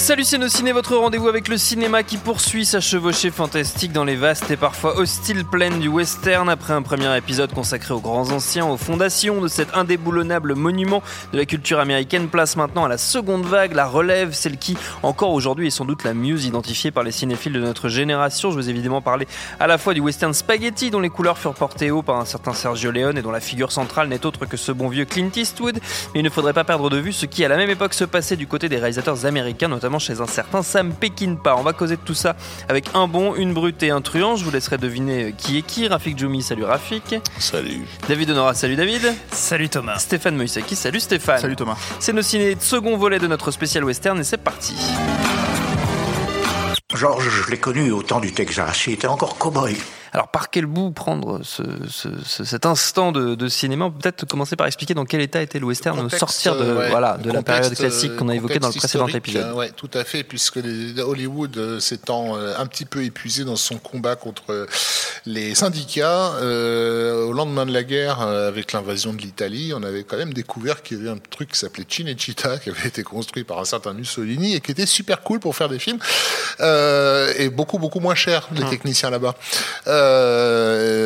Salut c'est nos ciné, votre rendez-vous avec le cinéma qui poursuit sa chevauchée fantastique dans les vastes et parfois hostiles plaines du western après un premier épisode consacré aux grands anciens, aux fondations de cet indéboulonnable monument de la culture américaine place maintenant à la seconde vague, la relève, celle qui encore aujourd'hui est sans doute la mieux identifiée par les cinéphiles de notre génération. Je vous ai évidemment parlé à la fois du western spaghetti dont les couleurs furent portées haut par un certain Sergio Leone et dont la figure centrale n'est autre que ce bon vieux Clint Eastwood, mais il ne faudrait pas perdre de vue ce qui à la même époque se passait du côté des réalisateurs américains, notamment chez un certain Sam Peckinpah. On va causer de tout ça avec un bon, une brute et un truand. Je vous laisserai deviner qui est qui. Rafik Djoumi, salut Rafik. Salut. David Honora, salut David. Salut Thomas. Stéphane Moïsaki, salut Stéphane. Salut Thomas. C'est nos ciné second volet de notre spécial western et c'est parti. Georges, je l'ai connu au temps du Texas. Il était encore cow-boy. Alors par quel bout prendre ce, ce- ce- cet instant de, de cinéma? Peut-être commencer par expliquer dans quel état était le western au sortir de, euh, ouais, voilà, de la période classique qu'on a euh, évoquée dans le précédent épisode. euh, ouais, tout à fait, puisque les- Hollywood s'étant un petit peu épuisé dans son combat contre les syndicats, euh, au lendemain de la guerre, avec l'invasion de l'Italie, on avait quand même découvert qu'il y avait un truc qui s'appelait Cinecittà, qui avait été construit par un certain Mussolini et qui était super cool pour faire des films, euh, et beaucoup beaucoup moins cher les Hum. techniciens là-bas. Euh,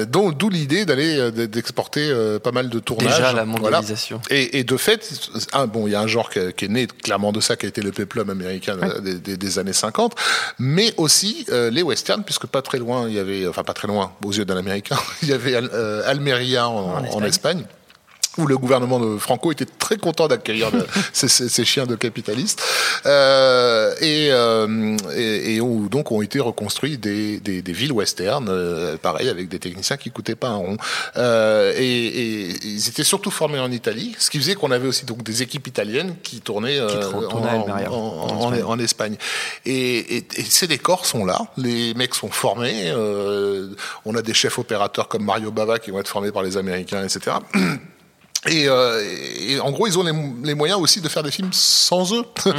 donc d'où l'idée d'aller euh, d'exporter euh, pas mal de tournages. Déjà la Voilà. mondialisation. Et, et de fait, un, bon, il y a un genre qui, qui est né clairement de ça, qui a été le peplum américain euh, des, des- des années 50, mais aussi euh, les westerns, puisque pas très loin, il y avait, enfin pas très loin, aux yeux d'un Américain, il y avait Al- euh, Almeria en, En en Espagne. Espagne où le gouvernement de Franco était très content d'accueillir ces, ces- ces chiens de capitalistes, euh, et, euh, et, et où donc ont été reconstruits des, des, des villes western, euh, pareil avec des techniciens qui coûtaient pas un rond, euh, et, et ils étaient surtout formés en Italie, ce qui faisait qu'on avait aussi donc des équipes italiennes qui tournaient euh, tournaient en, en- en en- Espagne. en Espagne. Et, et, et ces décors sont là, les mecs sont formés, euh, on a des chefs opérateurs comme Mario Bava qui vont être formés par les Américains, etc. Et, euh, et en gros, ils ont les, les moyens aussi de faire des films sans eux.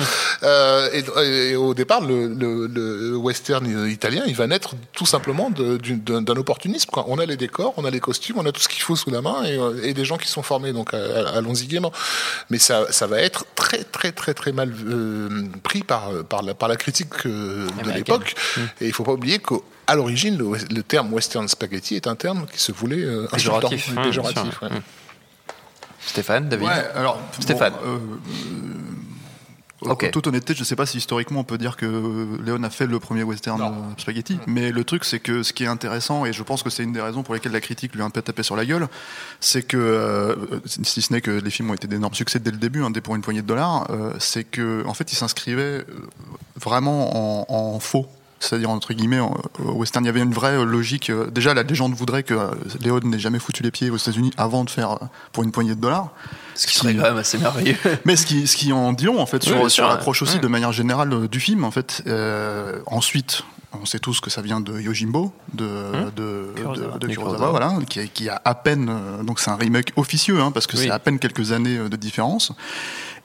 Euh, et, et au départ, le, le, le western italien, il va naître tout simplement d'un opportunisme. Quoi. On a les décors, on a les costumes, on a tout ce qu'il faut sous la main et, euh, et des gens qui sont formés. Donc, euh, allons-y gaiement. Mais ça, ça va être très, très, très, très mal euh, pris par, par, la, par la critique de l'époque. Et il faut pas oublier qu'à l'origine, le, le terme western spaghetti est un terme qui se voulait euh, Péjoratif. Hum, péjoratif, ouais. Stéphane, David. Ouais, alors Stéphane. bon, euh, euh, Ok. En toute honnêteté, je sais pas si historiquement on peut dire que Léon a fait le premier western euh, spaghetti, mais le truc c'est que ce qui est intéressant, et je pense que c'est une des raisons pour lesquelles la critique lui a un peu tapé sur la gueule, c'est que, euh, si ce n'est que les films ont été d'énormes succès dès le début, hein, dès pour une poignée de dollars, euh, c'est que en fait il s'inscrivait vraiment en, en faux. C'est-à-dire, entre guillemets, au western, il y avait une vraie euh, logique. euh, Déjà, la légende voudrait que euh, Léon n'ait jamais foutu les pieds aux États-Unis avant de faire pour une poignée de dollars. Ce qui serait quand même assez merveilleux. Mais ce qui, ce qui en dit long, en fait, sur, Oui, sur l'approche aussi ouais. de manière générale du film, en fait. Euh, ensuite, on sait tous que ça vient de Yojimbo, de, de, Kurosawa. de, de De Kurosawa, Kurosawa. voilà, qui, qui a à peine, donc c'est un remake officieux, hein, parce que Oui. c'est à peine quelques années de différence.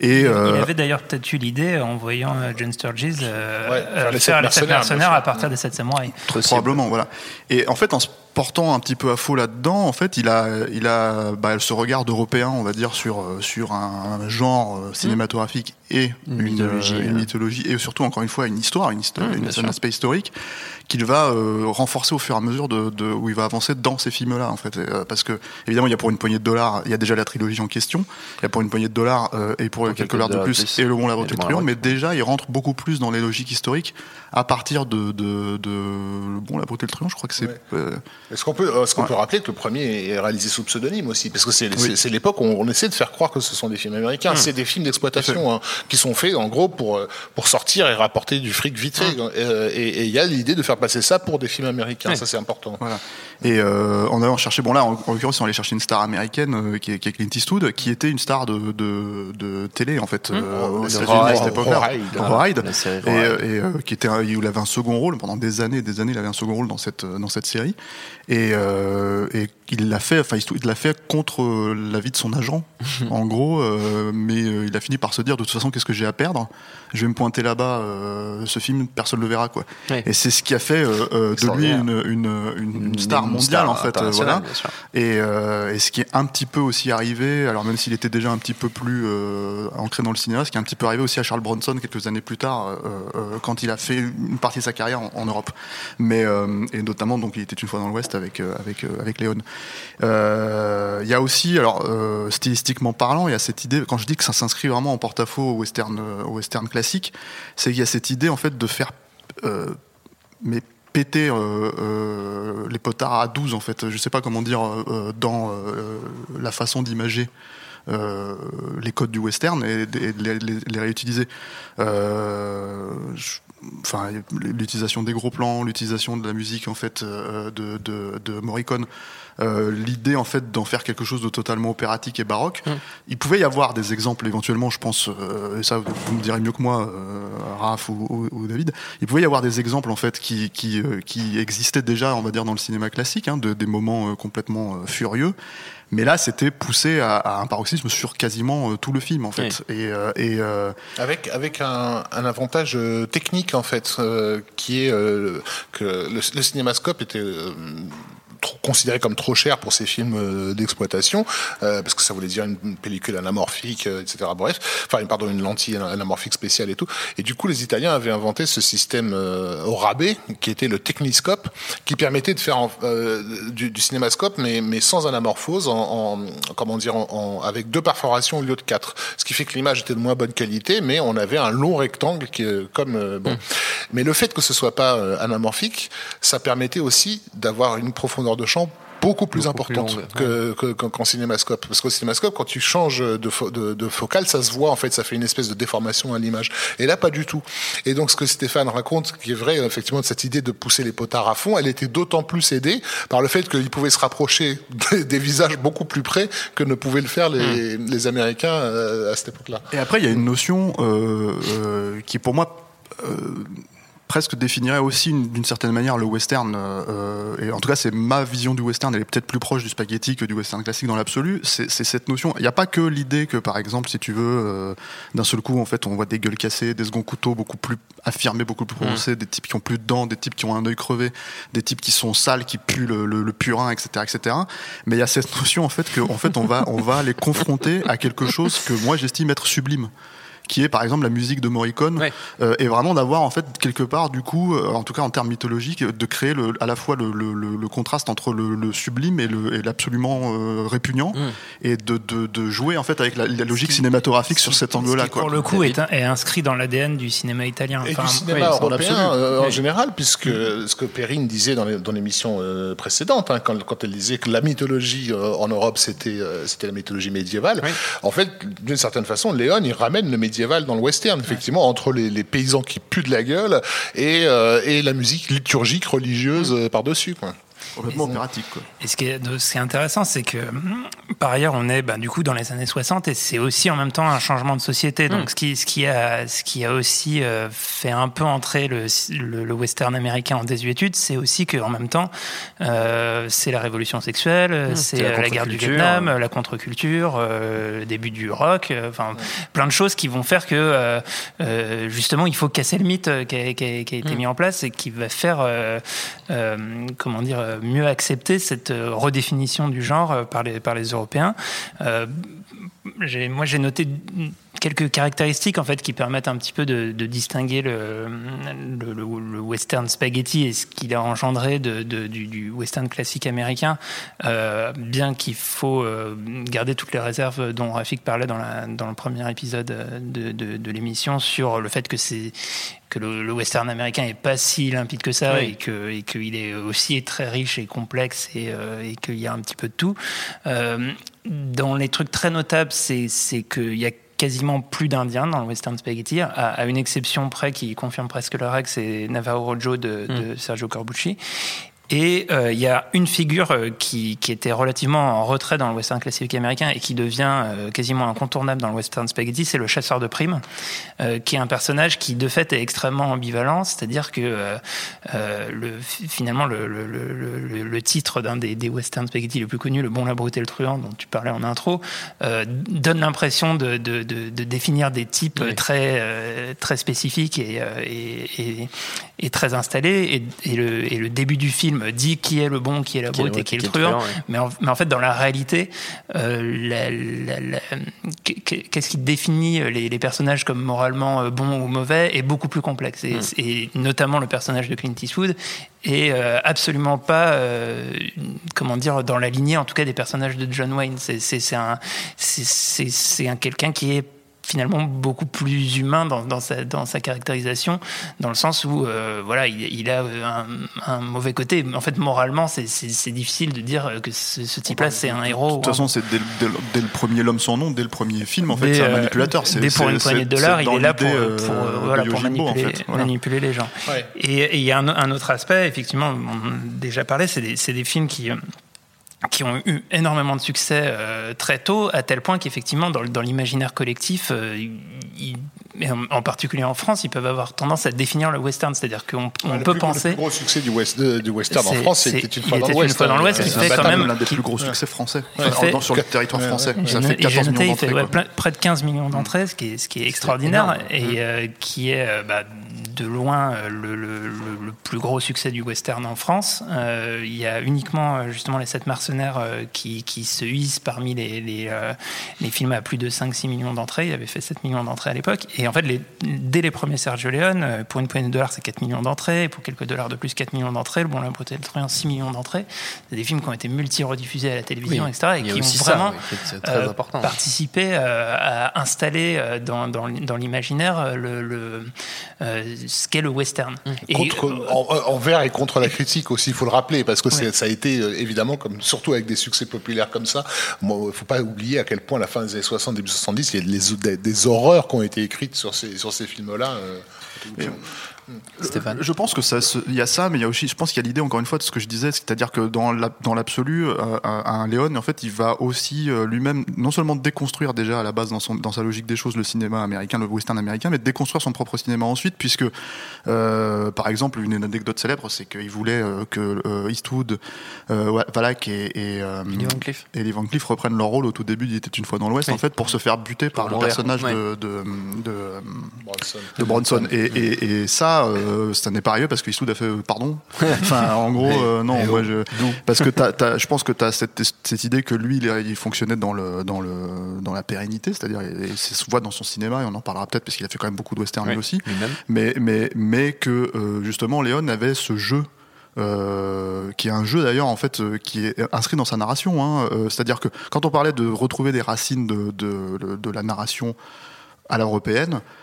Et, Il euh, avait d'ailleurs peut-être eu l'idée en voyant euh, John Sturges euh, Ouais, euh, faire les sept mercenaires, à partir des sept samouraïs. Probablement, voilà. Et en fait, en se portant un petit peu à faux là-dedans, en fait, il a, il a bah, ce regard européen, on va dire, sur, euh, sur un, genre euh, cinématographique et Une une, mythologie, euh, une mythologie, et surtout, encore une fois, une histoire, une histoire, Mmh, une- bien un aspect historique qu'il va euh, renforcer au fur et à mesure de, de- où il va avancer dans ces films-là, en fait. Euh, parce que, évidemment, il y a pour une poignée de dollars, il y a déjà la trilogie en question, il y a pour une poignée de dollars euh, et pour, quelques dollars de plus, et le bon, la la truand, mais déjà, il rentre beaucoup plus dans les logiques historiques à partir de, de, de le bon, la beauté, le truand, je crois que c'est. Ouais. Euh, Est-ce qu'on peut, est-ce qu'on peut rappeler que le premier est réalisé sous pseudonyme aussi? Parce que c'est, c'est l'époque où on, essaie de faire croire que ce sont des films américains. C'est des films d'exploitation hein, qui sont faits en gros pour, euh, pour sortir et rapporter du fric vite fait. Euh, Et il y a l'idée de faire passer ça pour des films américains. Ça, c'est important. Voilà. Et euh, en allant chercher, bon là, en, en l'occurrence, on allait chercher une star américaine euh, qui, est, qui est Clint Eastwood, qui était une star de, de, de télé en fait, euh, aux de États-Unis à cette Ride. époque-là. Et, euh, et, euh, qui était, il avait un second rôle pendant des années, des années, il avait un second rôle dans cette dans cette série. Et, euh, et il l'a fait, enfin, Eastwood l'a fait contre l'avis de son agent, en gros. euh, mais euh, il a fini par se dire, de toute façon, qu'est-ce que j'ai à perdre? Je vais me pointer là-bas. euh, ce film, personne le verra, quoi. Ouais. Et c'est ce qui a fait de lui une, une, une, Une star star mondiale, en fait. voilà. Et, et ce qui est un petit peu aussi arrivé, alors même s'il était déjà un petit peu plus ancré dans le cinéma, ce qui est un petit peu arrivé aussi à Charles Bronson quelques années plus tard, quand il a fait une partie de sa carrière en, en Europe. Mais et notamment donc il était une fois dans l'Ouest avec euh, avec euh, avec Léon. Euh, Il y a aussi alors euh, stylistiquement parlant, il y a cette idée quand je dis que ça s'inscrit vraiment en porte-à-faux au western euh, western classique, c'est qu'il y a cette idée en fait de faire euh, mais péter euh, euh, les potards à 12 en fait je sais pas comment dire euh, dans euh, la façon d'imager euh, les codes du western et, de- et les, les- réutiliser euh, enfin l'utilisation des gros plans l'utilisation de la musique en fait euh, de, de, de Morricone euh, l'idée en fait d'en faire quelque chose de totalement opératique et baroque. Il pouvait y avoir des exemples éventuellement je pense euh, et ça vous me direz mieux que moi Raph ou, ou- ou David il pouvait y avoir des exemples en fait qui qui, qui existaient déjà on va dire dans le cinéma classique hein, de des moments complètement furieux mais là c'était poussé à, à un paroxysme sur quasiment euh, tout le film en fait. Et, euh, et euh, Avec, avec un, un avantage euh, technique, en fait, euh, qui est euh, que le, le cinémascope était euh, trop, considéré comme trop cher pour ces films euh, d'exploitation, euh, parce que ça voulait dire une, pellicule anamorphique, euh, etc. Bref, enfin, pardon, une lentille anamorphique spéciale et tout. Et du coup, les Italiens avaient inventé ce système euh, au rabais, qui était le techniscope, qui permettait de faire en- euh, du, du cinémascope, mais, mais sans anamorphose, en, en- comment dire, en, en- avec deux perforations au lieu de quatre. Ce qui fait que l'image était de moins bonne qualité, mais on avait un long rectangle qui, est comme euh, bon. Mais le fait que ce soit pas euh, anamorphique, ça permettait aussi d'avoir une profondeur de champ beaucoup plus Beaucoup importante que, que- qu'en cinémascope. Parce qu'au cinémascope, quand tu changes de, fo- de, de focale, ça se voit en fait, ça fait une espèce de déformation à l'image. Et là, pas du tout. Et donc, ce que Stéphane raconte, qui est vrai, effectivement, de cette idée de pousser les potards à fond, elle était d'autant plus aidée par le fait qu'il pouvait se rapprocher des, des visages beaucoup plus près que ne pouvaient le faire les, les Américains euh, à cette époque-là. Et après, il y a une notion euh, euh, qui, pour moi, presque définirait aussi une- d'une certaine manière le western. euh, et en tout cas, c'est ma vision du western. Elle est peut-être plus proche du spaghetti que du western classique dans l'absolu. C'est cette notion. Il n'y a pas que l'idée que, par exemple, si tu veux, euh, d'un seul coup, en fait, on voit des gueules cassées, des seconds couteaux beaucoup plus affirmés, beaucoup plus prononcés, des types qui ont plus de dents, des types qui ont un œil crevé, des types qui sont sales, qui puent le, le- le purin, etc., etc. Mais il y a cette notion, en fait, que, en fait, on va, on va les confronter à quelque chose que moi j'estime être sublime qui est par exemple la musique de Morricone Ouais. euh, et vraiment d'avoir en fait quelque part du coup euh, en tout cas en termes mythologiques de créer le, à la fois le, le- le- le contraste entre le, le sublime et l'absolument euh, répugnant Mm. et de, de, de jouer en fait avec la, la logique cinématographique sur cet angle là Ce pour le coup, est, est inscrit dans l'ADN du cinéma italien. Et Enfin, du cinéma oui, européen euh, en Oui. général, puisque ce que Perrine disait dans l'émission euh, précédente, hein, quand, quand elle disait que la mythologie euh, en Europe c'était euh, c'était la mythologie médiévale, Oui. en fait, d'une certaine façon, Léon il ramène le médiéval dans le western, effectivement, entre les, les paysans qui puent de la gueule et, euh, et la musique liturgique religieuse euh, par-dessus. quoi. Complètement opératique quoi. Et ce qui est, de- ce qui est intéressant, c'est que hum, par ailleurs, on est ben, du coup dans les années 60 et c'est aussi en même temps un changement de société. Donc, ce, qui, ce, qui a, ce qui a aussi euh, fait un peu entrer le, le, le western américain en désuétude, c'est aussi qu'en même temps, euh, c'est la révolution sexuelle, c'est c'est la euh, la, guerre du. Vietnam, euh, la contre-culture, euh, le début du rock, euh, enfin plein de choses qui vont faire que euh, euh, justement il faut casser le mythe euh, qui a, qui a- qui a été mis en place et qui va faire euh, euh, comment dire euh, mieux accepter cette euh, redéfinition du genre euh, par les par les Européens. Euh, moi j'ai noté quelques caractéristiques en fait qui permettent un petit peu de, distinguer le, le, western spaghetti et ce qu'il a engendré de, du, western classique américain, euh, bien qu'il faut euh, garder toutes les réserves dont Rafik parlait dans, la, dans le premier épisode de, l'émission sur le fait que c'est que le, western américain est pas si limpide que ça et que et qu'il est aussi très riche et complexe et, euh, et qu'il y a un petit peu de tout. dans les trucs très notables, c'est qu'il y a quasiment plus d'Indiens dans le western spaghetti, à, une exception près qui confirme presque la règle, c'est Navarro Rojo de, de mm. Sergio Corbucci. Et euh, il y a une figure euh, qui, qui, était relativement en retrait dans le western classique américain et qui devient euh, quasiment incontournable dans le western spaghetti, c'est le chasseur de primes, qui est un personnage qui de fait est extrêmement ambivalent, c'est-à-dire que le, finalement le, le, le titre d'un des, des western spaghetti les plus connus, Le Bon, la Brute et le Truand, dont tu parlais en intro, donne l'impression de, de, de, de, définir des types très, très spécifiques et, et, et, et, très installés. Le, et le début du film dit qui est le bon, qui est la brute et qui est le truand. Mais, en, fait, dans la réalité, euh, qu'est-ce qui définit les, personnages comme moralement euh, bons ou mauvais est beaucoup plus complexe. Et, hmm. notamment le personnage de Clint Eastwood est euh, absolument pas, comment dire, dans la lignée, en tout cas, des personnages de John Wayne. C'est un, c'est un quelqu'un qui est finalement beaucoup plus humain dans, dans, sa, dans sa caractérisation, dans le sens où euh, voilà, il, a un, un, mauvais côté. En fait, moralement, c'est difficile de dire que ce, type-là, c'est un héros. De toute façon, c'est dès, dès, le premier L'homme sans nom, dès le premier film, en fait, c'est un euh, manipulateur. Dès pour une poignée de dollars, il est là pour, pour, euh, voilà, pour manipuler, en fait. manipuler, les gens. Et il y a un, un, autre aspect, effectivement, on a déjà parlé, c'est des, des films qui qui ont eu énormément de succès euh, très tôt, à tel point qu'effectivement, dans, l'imaginaire collectif, euh, en, particulier en France, ils peuvent avoir tendance à définir le western. C'est-à-dire qu'on on peut penser. Le plus gros succès du, west, du western en France, c'était une fois dans l'Ouest. Une fois dans l'Ouest, qui fait quand même. l'un des plus gros succès français, sur le territoire français. Ça fait 14 millions d'entrées. Il fait près de 15 millions d'entrées, ce qui est, ce qui est extraordinaire, et euh, qui est bah, de loin euh, le, le, le, plus gros succès du western en France. Euh, il y a uniquement euh, justement les sept mercenaires euh, qui, qui, se hissent parmi les, les, euh, les, films à plus de 5-6 millions d'entrées. Il avait fait 7 millions d'entrées à l'époque. Et en fait, les, dès les premiers Sergio Leone, pour une poignée de dollars, c'est 4 millions d'entrées. Pour quelques dollars de plus, 4 millions d'entrées. Le Bon, la beauté, le truand, 6 millions d'entrées. C'est des films qui ont été multi-rediffusés à la télévision, etc. Et qui ont vraiment participé à installer dans, dans, dans l'imaginaire le, le ce qu'est le western. Mmh. Et, envers et contre la critique aussi, il faut le rappeler, parce que ça a été euh, évidemment, comme, surtout avec des succès populaires comme ça, il ne faut pas oublier à quel point, à la fin des années 60, début 70, il y a des, des, horreurs qui ont été écrites sur ces, sur ces films-là. Euh, Stéphane. Je pense que ça, il y a ça, mais il y a aussi, je pense qu'il y a l'idée encore une fois de ce que je disais, c'est-à-dire que dans l'absolu, euh, un Léon, en fait, il va aussi euh, lui-même non seulement déconstruire déjà à la base dans, son, dans sa logique des choses le cinéma américain, le western américain, mais déconstruire son propre cinéma ensuite, puisque euh, par exemple une anecdote célèbre, c'est qu'il voulait que Eastwood, Valak et et, Lee Van Cleef reprennent leur rôle au tout début. Il était une fois dans l'Ouest, en fait, pour se faire buter par le personnage de, de, de, Bronson. Et, et, et ça euh, ça n'est pas rien parce que Eastwood a fait euh, pardon. enfin, en gros, euh, non, moi, je, parce que t'as, je pense que tu as cette, cette, idée que lui, il, fonctionnait dans le dans le dans la pérennité, c'est-à-dire, c'est souvent dans son cinéma et on en parlera peut-être parce qu'il a fait quand même beaucoup de western lui aussi. Mais mais mais que justement, Léon avait ce jeu. qui est un jeu d'ailleurs en fait qui est inscrit dans sa narration. Hein, C'est-à-dire que quand on parlait de retrouver des racines de, de, de la narration à l'européenne, euh,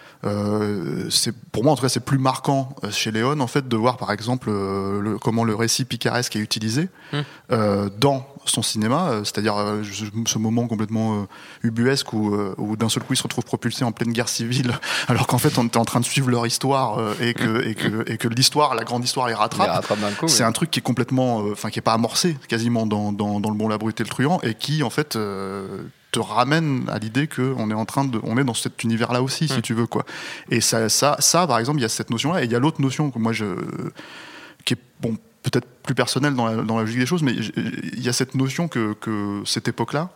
c'est pour moi en tout cas c'est plus marquant euh, chez Léon en fait de voir par exemple euh, le, comment le récit picaresque est utilisé mmh. euh, dans son cinéma, c'est-à-dire ce moment complètement ubuesque où, où d'un seul coup ils se retrouvent propulsés en pleine guerre civile, alors qu'en fait on était en train de suivre leur histoire et que et que et que l'histoire, la grande histoire les rattrape. c'est un truc qui est complètement, enfin qui est pas amorcé quasiment dans, dans, dans le bon la brute et le truand et qui en fait te ramène à l'idée qu'on est en train de, on est dans cet univers-là aussi, si tu veux, quoi. Et ça, ça, ça, par exemple, il y a cette notion-là, et il y a l'autre notion que moi je, qui est, bon, peut-être plus personnelle dans la, dans la logique des choses, mais il y a cette notion que, que cette époque-là,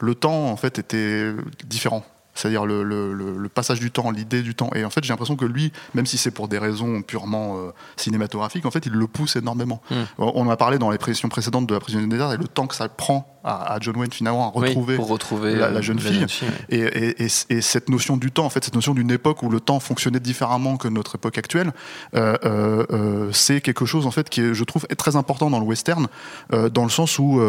le temps, en fait, était différent c'est-à-dire le, le, le, passage du temps, l'idée du temps. Et en fait, j'ai l'impression que lui, même si c'est pour des raisons purement euh, cinématographiques, en fait, il le pousse énormément. Hmm. On en a parlé dans les précisions précédentes de la prison des désert et le temps que ça prend à, John Wayne finalement à retrouver, pour retrouver la, jeune fille. Et, et, cette notion du temps, en fait, cette notion d'une époque où le temps fonctionnait différemment que notre époque actuelle, c'est quelque chose en fait qui je trouve, est très important dans le western, dans le sens où,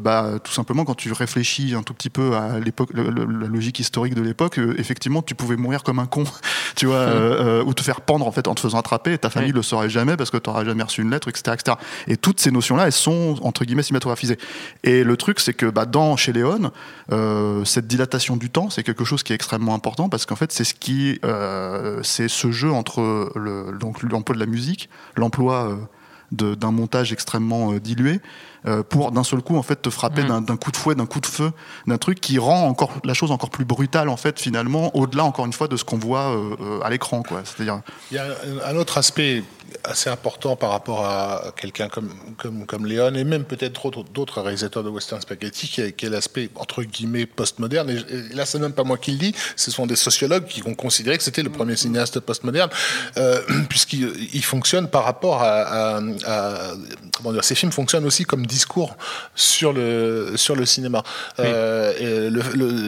bah, tout simplement, quand tu réfléchis un tout petit peu à l'époque, la logique historique de l'époque, effectivement, tu pouvais mourir comme un con, tu vois, ou te faire pendre en fait en te faisant attraper. Et ta famille le saurait jamais parce que tu n'auras jamais reçu une lettre, etc., etc. Et toutes ces notions-là, elles sont entre guillemets cinématographisées. Et le truc, c'est que bah, dans chez Léon, euh, cette dilatation du temps, c'est quelque chose qui est extrêmement important parce qu'en fait, c'est ce qui, euh, c'est ce jeu entre le, donc l'emploi de la musique, l'emploi euh, d'un montage extrêmement dilué pour d'un seul coup en fait te frapper mm. d'un coup de fouet, d'un coup de feu, d'un truc qui rend encore la chose encore plus brutale en fait finalement au-delà encore une fois de ce qu'on voit euh, euh, à l'écran quoi. C'est-à-dire il y a un autre aspect assez important par rapport à quelqu'un comme comme comme Léon et même peut-être d'autres réalisateurs de western spaghetti qui est, l'aspect entre guillemets postmoderne et, là c'est même pas moi qui le dis, ce sont des sociologues qui ont considéré que c'était le premier cinéaste postmoderne puisqu'il fonctionne par rapport à, à, comment dire ces films fonctionnent aussi comme discours sur le, sur le cinéma. Euh,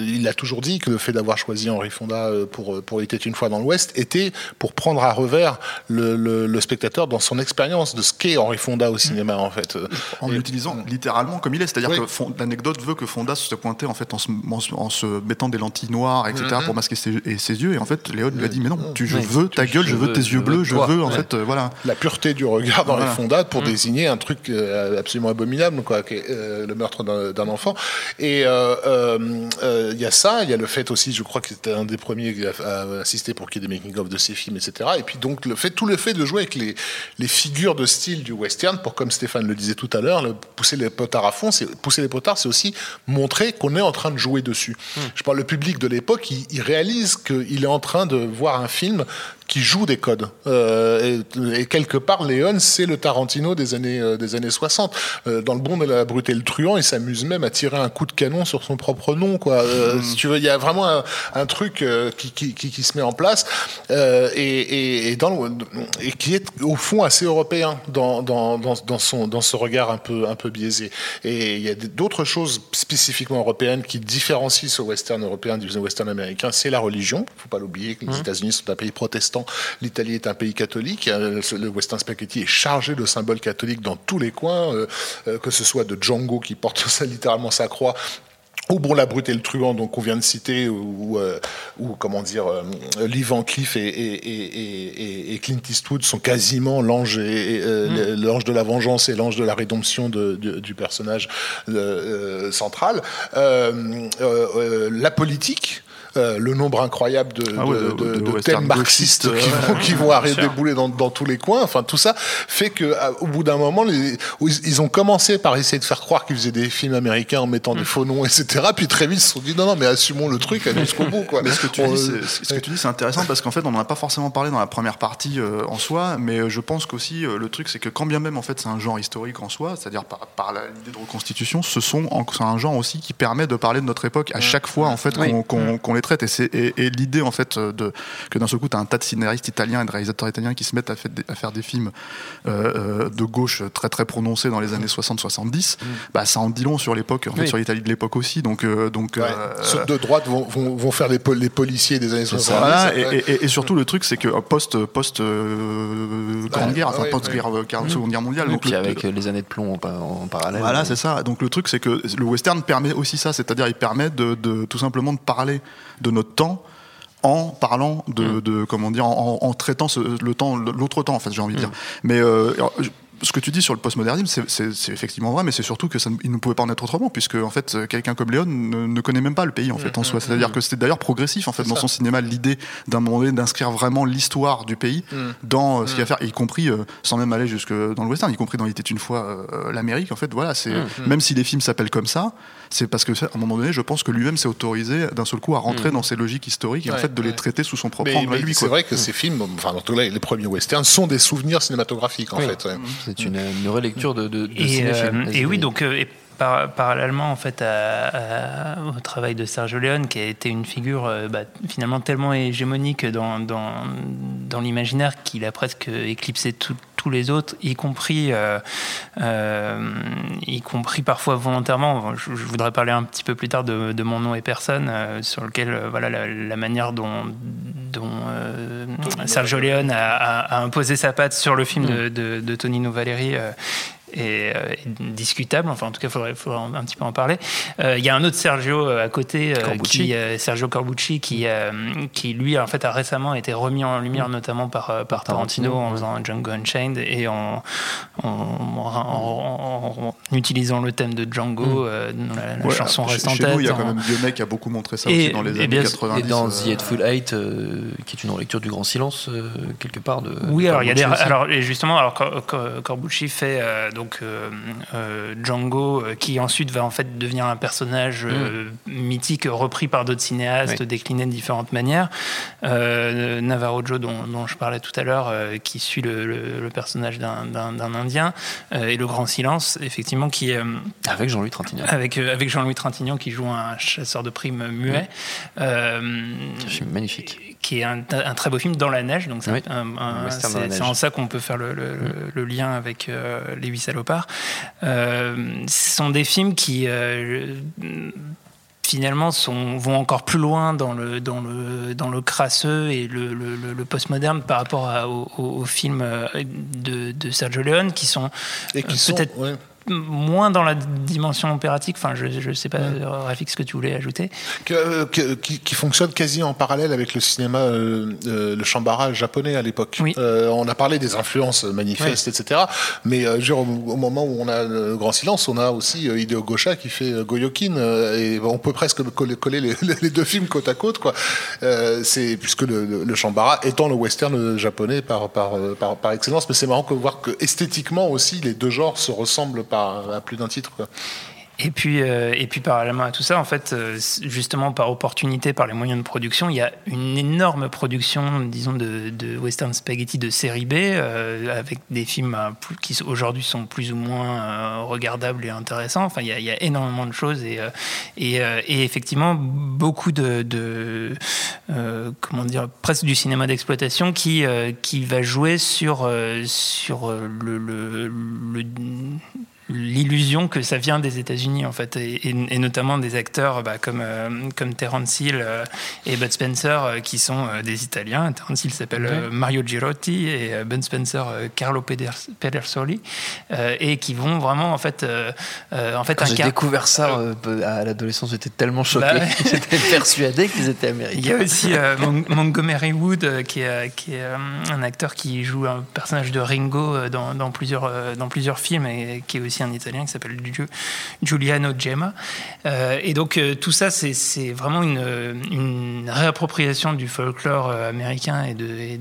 il a toujours dit que le fait d'avoir choisi Henri Fonda euh, pour, pour Il était une fois dans l'Ouest était pour prendre à revers le, le, spectateur dans son expérience de ce qu'est Henri Fonda au cinéma, en fait. En l'utilisant littéralement comme il est. C'est-à-dire que l'anecdote veut que Fonda se pointait en, fait, en, se, en, se mettant des lentilles noires, etc., mm-hmm. pour masquer ses, et ses yeux. Et en fait, Léon lui a dit Mais non, tu, je veux ta gueule, je veux tes yeux bleus, je veux, en fait, euh, voilà. La pureté du regard d'Henri Fonda pour mm. désigner un truc absolument abominable quoi, euh, le meurtre d'un enfant. Et il euh, euh, y a ça, il y a le fait aussi, je crois que c'était un des premiers à, assister pour qu'il y ait des making-of de ces films, etc. Et puis donc le fait, tout le fait de jouer avec les, les figures de style du western, pour comme Stéphane le disait tout à l'heure, pousser les potards à fond, c'est pousser les potards, c'est aussi montrer qu'on est en train de jouer dessus. Hmm. Je parle le public de l'époque, il, il réalise qu'il est en train de voir un film qui joue des codes. Euh, et, quelque part, Léon, c'est le Tarantino des années, euh, des années 60. Euh, dans Le Bon de la Brute et le Truand, il s'amuse même à tirer un coup de canon sur son propre nom. Quoi. Hmm. Si tu veux, il y a vraiment un, truc qui, qui, qui, se met en place et, et, dans et qui est au fond assez européen dans, dans, dans, dans, son, dans ce regard un peu, un peu biaisé. Et il y a d'autres choses spécifiquement européennes qui différencient ce western européen du western américain. C'est la religion. Il ne faut pas l'oublier que les hmm. États-Unis sont un pays protestant l'Italie est un pays catholique. Euh, le western spaghetti est chargé de symboles catholiques dans tous les coins, euh, euh, que ce soit de Django qui porte littéralement sa croix ou bon la brute et le truand donc on vient de citer ou, ou comment dire Lee Van Cleef et, Clint Eastwood sont quasiment l'ange et, mm. l'ange de la vengeance et l'ange de la rédemption du personnage central la politique euh, le nombre incroyable de, ah thèmes marxistes qui, vont, arriver débouler dans, dans, tous les coins. Enfin, tout ça fait que au bout d'un moment, les, ils ont commencé par essayer de faire croire qu'ils faisaient des films américains en mettant des mm. faux noms, etc. Puis très vite, ils se sont dit non, non, mais assumons le truc, allez jusqu'au bout. Quoi. Mais ce que tu dis, ce dis, c'est intéressant parce qu'en fait, on n'en a pas forcément parlé dans la première partie euh, en soi, mais euh, je pense qu'aussi le truc, c'est que quand bien même en fait, c'est un genre historique en soi, c'est-à-dire par, par l'idée de reconstitution, ce sont c'est un genre aussi qui permet de parler de notre époque à chaque fois en fait qu'on les traite. Et, et, l'idée, en fait, de, que d'un seul coup, tu as un tas de scénaristes italiens et de réalisateurs italiens qui se mettent à, à faire des films euh, euh, de gauche très très prononcés dans les années 60-70, mm. bah, ça en dit long sur l'époque, en fait, sur l'Italie de l'époque aussi. Donc, euh, donc Ceux de droite vont, vont, faire les, les, policiers des années 70. Voilà, et, surtout, le truc, c'est que post, post Grande Guerre, enfin, post -guerre, mm. Seconde Guerre mondiale. donc puis avec les années de plomb en, parallèle. Voilà, c'est ça. Donc le truc, c'est que le western permet aussi ça, c'est-à-dire il permet de, de, tout simplement de parler de notre temps en parlant de, mm. comment dire, en, traitant le temps, l'autre temps en fait, j'ai envie de dire. Mm. Mais euh, ce que tu dis sur le postmodernisme, c'est effectivement vrai, mais c'est surtout que ça, il ne pouvait pas en être autrement, puisque en fait, quelqu'un comme Léon ne, connaît même pas le pays en fait en soi. Mm, C'est-à-dire mm, que c'était d'ailleurs progressif en fait dans son cinéma l'idée d'un moment donné d'inscrire vraiment l'histoire du pays mm. dans euh, ce qu'il y a à faire, y compris euh, sans même aller jusque dans le western, y compris dans Il était une fois euh, l'Amérique. En fait, voilà, c'est même si les films s'appellent comme ça, c'est parce que à un moment donné, je pense que lui-même s'est autorisé d'un seul coup à rentrer dans ces logiques historiques et en fait de les traiter sous son propre angle. C'est vrai que ces films, enfin, dans les premiers westerns, sont des souvenirs cinématographiques en fait c'est une, une, relecture de, de, et, euh, et oui, donc euh, parallèlement en fait au travail de Sergio Leone, qui a été une figure euh, bah, finalement tellement hégémonique dans, dans, dans l'imaginaire qu'il a presque éclipsé tout, tous les autres, y compris, euh, euh, y compris parfois volontairement. Je, voudrais parler un petit peu plus tard de, Mon nom et personne, euh, sur lequel voilà la, manière dont, dont Sergio Leone a, imposé sa patte sur le film de, de, de Tonino Valeri euh, discutable. Enfin, en tout cas, il faudrait, un petit peu en parler. Euh, il y a un autre Sergio euh, à côté, qui, Sergio Corbucci, qui, qui lui, en fait, a récemment été remis en lumière, mm. notamment par, par Tarantino, en faisant Django Unchained et en, en, utilisant le thème de Django mm. dans la, chanson reste en tête. il y a quand même Dionnet qui a beaucoup montré ça aussi dans les années 90. Et dans The Hateful Eight, qui est une relecture du Grand Silence, quelque part de. Oui, alors il y a des. Alors, justement, alors Corbucci fait donc euh, euh, Django, euh, qui ensuite va en fait devenir un personnage mm. mythique repris par d'autres cinéastes, décliné de différentes manières. Navarro Joe, dont, je parlais tout à l'heure, qui suit le, personnage d'un Indien, et Le Grand Silence, effectivement, qui avec Jean-Louis Trintignant, avec avec Jean-Louis Trintignant qui joue un chasseur de primes muet. Mm. magnifique qui est un, très beau film dans la neige. Donc c'est en ça qu'on peut faire le, mm. lien avec euh, Les Huit Salopards. Euh, ce sont des films qui euh, finalement sont, vont encore plus loin dans le, dans le, dans le crasseux et le, le, postmoderne par rapport aux, films de, de, Sergio Leone qui sont peut-être moins dans la dimension opératique. Enfin, je ne sais pas, Rafik, ce que tu voulais ajouter. Que, qui, fonctionne quasi en parallèle avec le cinéma, euh, euh, le chambara japonais à l'époque. Euh, on a parlé des influences manifestes, etc. Mais au, moment où on a le grand silence, on a aussi Hideo Gosha qui fait Goyokin. et on peut presque coller, coller les, deux films côte à côte. Quoi. c'est, puisque le, le, chambara étant le western japonais par, par, par, par excellence. Mais c'est marrant de voir que esthétiquement aussi, les deux genres se ressemblent à plus d'un titre. Et puis, euh, et puis parallèlement à tout ça, en fait, euh, justement par opportunité, par les moyens de production, il y a une énorme production, disons, de, western spaghetti de série B, euh, avec des films qui aujourd'hui sont plus ou moins regardables et intéressants. Enfin, il y, a, énormément de choses et, et, effectivement beaucoup de, comment dire, presque du cinéma d'exploitation qui, qui va jouer sur, sur le l'illusion que ça vient des États-Unis en fait, et, notamment des acteurs bah, comme euh, comme Terence Hill euh, et Bud Spencer euh, qui sont des Italiens. Terence Hill s'appelle Mario Girotti et Bud Spencer Carlo Pedersoli et qui vont vraiment en fait en fait Quand j'ai découvert ça à l'adolescence, j'étais tellement choqué, bah j'étais persuadé qu'ils étaient américains. Il y a aussi Montgomery Wood qui est, qui est un acteur qui joue un personnage de Ringo dans, dans plusieurs dans plusieurs films et qui est aussi un Italien qui s'appelle Giuliano Gemma. Euh, et donc euh, tout ça, c'est vraiment une, réappropriation du folklore euh, américain et de,